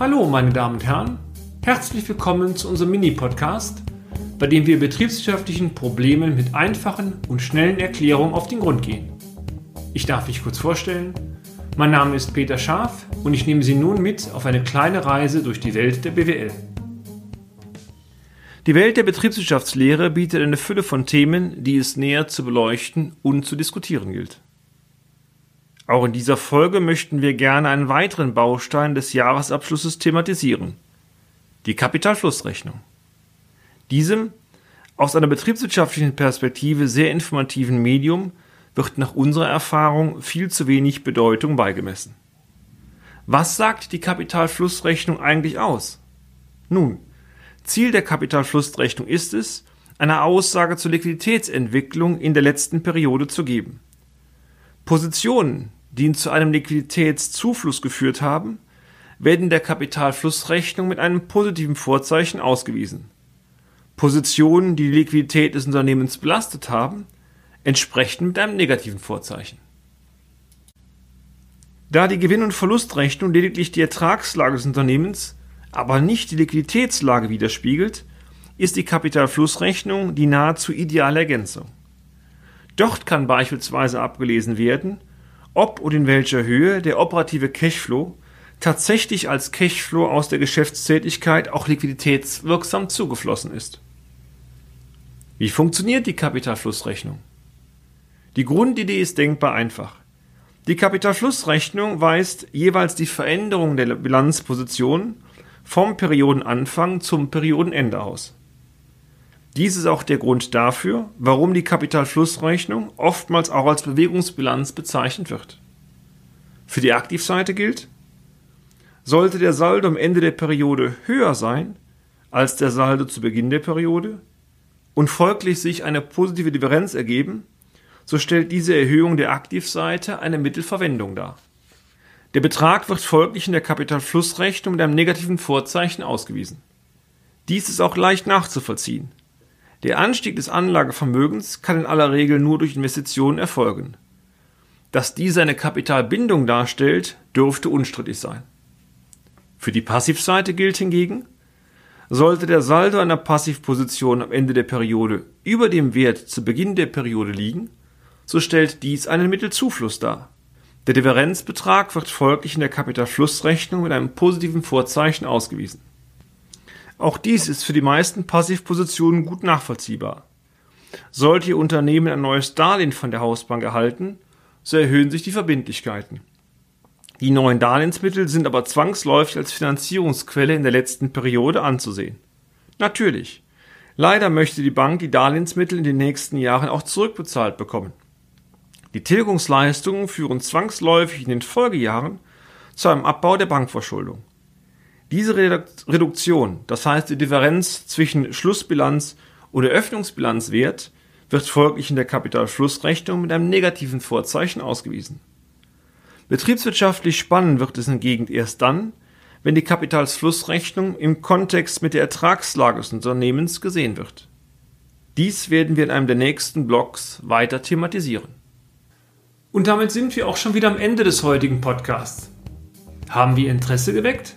Hallo, meine Damen und Herren. Herzlich willkommen zu unserem Mini-Podcast, bei dem wir betriebswirtschaftlichen Problemen mit einfachen und schnellen Erklärungen auf den Grund gehen. Ich darf mich kurz vorstellen. Mein Name ist Peter Scharf und ich nehme Sie nun mit auf eine kleine Reise durch die Welt der BWL. Die Welt der Betriebswirtschaftslehre bietet eine Fülle von Themen, die es näher zu beleuchten und zu diskutieren gilt. Auch in dieser Folge möchten wir gerne einen weiteren Baustein des Jahresabschlusses thematisieren, die Kapitalflussrechnung. Diesem aus einer betriebswirtschaftlichen Perspektive sehr informativen Medium wird nach unserer Erfahrung viel zu wenig Bedeutung beigemessen. Was sagt die Kapitalflussrechnung eigentlich aus? Nun, Ziel der Kapitalflussrechnung ist es, eine Aussage zur Liquiditätsentwicklung in der letzten Periode zu geben. Positionen, die zu einem Liquiditätszufluss geführt haben, werden der Kapitalflussrechnung mit einem positiven Vorzeichen ausgewiesen. Positionen, die die Liquidität des Unternehmens belastet haben, entsprechen mit einem negativen Vorzeichen. Da die Gewinn- und Verlustrechnung lediglich die Ertragslage des Unternehmens, aber nicht die Liquiditätslage widerspiegelt, ist die Kapitalflussrechnung die nahezu ideale Ergänzung. Dort kann beispielsweise abgelesen werden, ob und in welcher Höhe der operative Cashflow tatsächlich als Cashflow aus der Geschäftstätigkeit auch liquiditätswirksam zugeflossen ist. Wie funktioniert die Kapitalflussrechnung? Die Grundidee ist denkbar einfach. Die Kapitalflussrechnung weist jeweils die Veränderung der Bilanzposition vom Periodenanfang zum Periodenende aus. Dies ist auch der Grund dafür, warum die Kapitalflussrechnung oftmals auch als Bewegungsbilanz bezeichnet wird. Für die Aktivseite gilt, sollte der Saldo am Ende der Periode höher sein als der Saldo zu Beginn der Periode und folglich sich eine positive Differenz ergeben, so stellt diese Erhöhung der Aktivseite eine Mittelverwendung dar. Der Betrag wird folglich in der Kapitalflussrechnung mit einem negativen Vorzeichen ausgewiesen. Dies ist auch leicht nachzuvollziehen. Der Anstieg des Anlagevermögens kann in aller Regel nur durch Investitionen erfolgen. Dass diese eine Kapitalbindung darstellt, dürfte unstrittig sein. Für die Passivseite gilt hingegen, sollte der Saldo einer Passivposition am Ende der Periode über dem Wert zu Beginn der Periode liegen, so stellt dies einen Mittelzufluss dar. Der Differenzbetrag wird folglich in der Kapitalflussrechnung mit einem positiven Vorzeichen ausgewiesen. Auch dies ist für die meisten Passivpositionen gut nachvollziehbar. Sollte Ihr Unternehmen ein neues Darlehen von der Hausbank erhalten, so erhöhen sich die Verbindlichkeiten. Die neuen Darlehensmittel sind aber zwangsläufig als Finanzierungsquelle in der letzten Periode anzusehen. Natürlich. Leider möchte die Bank die Darlehensmittel in den nächsten Jahren auch zurückbezahlt bekommen. Die Tilgungsleistungen führen zwangsläufig in den Folgejahren zu einem Abbau der Bankverschuldung. Diese Reduktion, das heißt die Differenz zwischen Schlussbilanz und Eröffnungsbilanzwert, wird folglich in der Kapitalflussrechnung mit einem negativen Vorzeichen ausgewiesen. Betriebswirtschaftlich spannend wird es hingegen erst dann, wenn die Kapitalflussrechnung im Kontext mit der Ertragslage des Unternehmens gesehen wird. Dies werden wir in einem der nächsten Blogs weiter thematisieren. Und damit sind wir auch schon wieder am Ende des heutigen Podcasts. Haben wir Interesse geweckt?